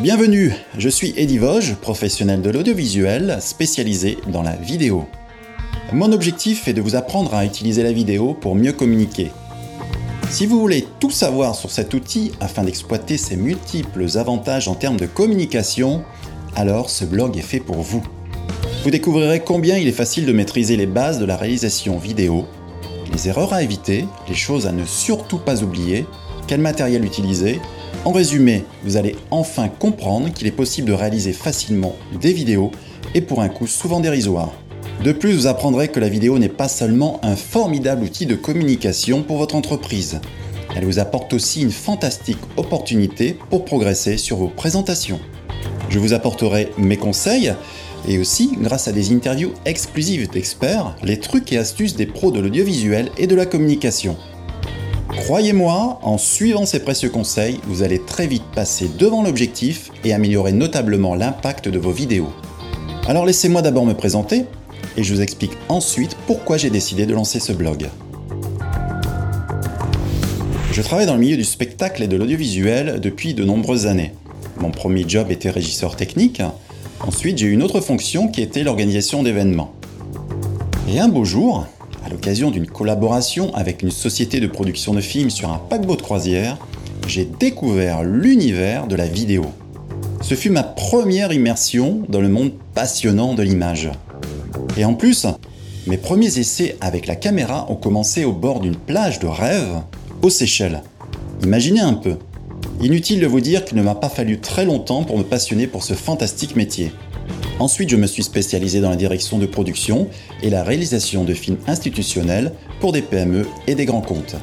Bienvenue, je suis Eddie Vosges, professionnel de l'audiovisuel spécialisé dans la vidéo. Mon objectif est de vous apprendre à utiliser la vidéo pour mieux communiquer. Si vous voulez tout savoir sur cet outil afin d'exploiter ses multiples avantages en termes de communication, alors ce blog est fait pour vous. Vous découvrirez combien il est facile de maîtriser les bases de la réalisation vidéo, les erreurs à éviter, les choses à ne surtout pas oublier, quel matériel utiliser, en résumé, vous allez enfin comprendre qu'il est possible de réaliser facilement des vidéos et pour un coût souvent dérisoire. De plus, vous apprendrez que la vidéo n'est pas seulement un formidable outil de communication pour votre entreprise. Elle vous apporte aussi une fantastique opportunité pour progresser sur vos présentations. Je vous apporterai mes conseils et aussi, grâce à des interviews exclusives d'experts, les trucs et astuces des pros de l'audiovisuel et de la communication. Croyez-moi, en suivant ces précieux conseils, vous allez très vite passer devant l'objectif et améliorer notablement l'impact de vos vidéos. Alors laissez-moi d'abord me présenter et je vous explique ensuite pourquoi j'ai décidé de lancer ce blog. Je travaille dans le milieu du spectacle et de l'audiovisuel depuis de nombreuses années. Mon premier job était régisseur technique. Ensuite, j'ai eu une autre fonction qui était l'organisation d'événements. Et un beau jour, à l'occasion d'une collaboration avec une société de production de films sur un paquebot de croisière, j'ai découvert l'univers de la vidéo. Ce fut ma première immersion dans le monde passionnant de l'image. Et en plus, mes premiers essais avec la caméra ont commencé au bord d'une plage de rêve aux Seychelles. Imaginez un peu. Inutile de vous dire qu'il ne m'a pas fallu très longtemps pour me passionner pour ce fantastique métier. Ensuite, je me suis spécialisé dans la direction de production et la réalisation de films institutionnels pour des PME et des grands comptes.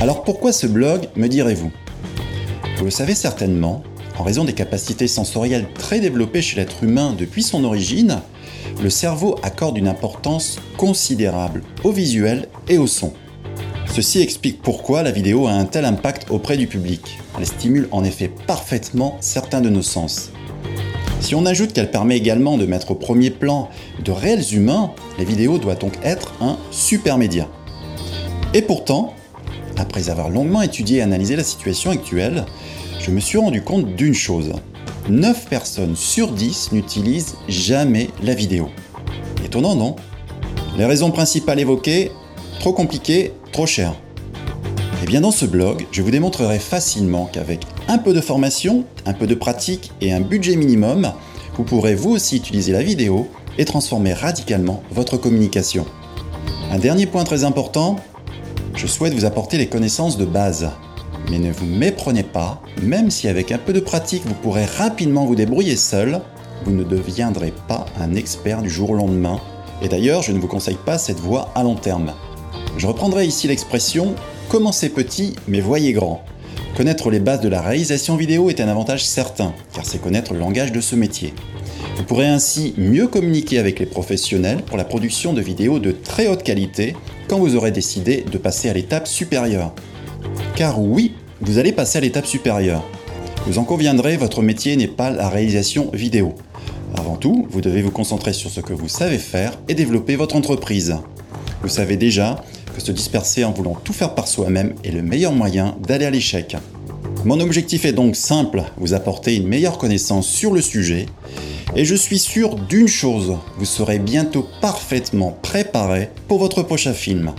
Alors pourquoi ce blog, me direz-vous? Vous le savez certainement, en raison des capacités sensorielles très développées chez l'être humain depuis son origine, le cerveau accorde une importance considérable au visuel et au son. Ceci explique pourquoi la vidéo a un tel impact auprès du public. Elle stimule en effet parfaitement certains de nos sens. Si on ajoute qu'elle permet également de mettre au premier plan de réels humains, la vidéo doit donc être un super média. Et pourtant, après avoir longuement étudié et analysé la situation actuelle, je me suis rendu compte d'une chose. 9 personnes sur 10 n'utilisent jamais la vidéo. Étonnant, non? Les raisons principales évoquées Trop compliqué, trop cher. Eh bien dans ce blog, je vous démontrerai facilement qu'avec un peu de formation, un peu de pratique et un budget minimum, vous pourrez vous aussi utiliser la vidéo et transformer radicalement votre communication. Un dernier point très important, je souhaite vous apporter les connaissances de base. Mais ne vous méprenez pas, même si avec un peu de pratique vous pourrez rapidement vous débrouiller seul, vous ne deviendrez pas un expert du jour au lendemain. Et d'ailleurs, je ne vous conseille pas cette voie à long terme. Je reprendrai ici l'expression commencez petit mais voyez grand. Connaître les bases de la réalisation vidéo est un avantage certain, car c'est connaître le langage de ce métier. Vous pourrez ainsi mieux communiquer avec les professionnels pour la production de vidéos de très haute qualité quand vous aurez décidé de passer à l'étape supérieure. Car oui, vous allez passer à l'étape supérieure. Vous en conviendrez, votre métier n'est pas la réalisation vidéo. Avant tout, vous devez vous concentrer sur ce que vous savez faire et développer votre entreprise. Vous savez déjà se disperser en voulant tout faire par soi-même est le meilleur moyen d'aller à l'échec. Mon objectif est donc simple, vous apporter une meilleure connaissance sur le sujet, et je suis sûr d'une chose, vous serez bientôt parfaitement préparé pour votre prochain film.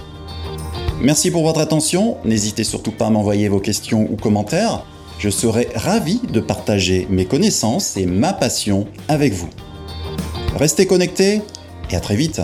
Merci pour votre attention, n'hésitez surtout pas à m'envoyer vos questions ou commentaires, je serai ravi de partager mes connaissances et ma passion avec vous. Restez connectés et à très vite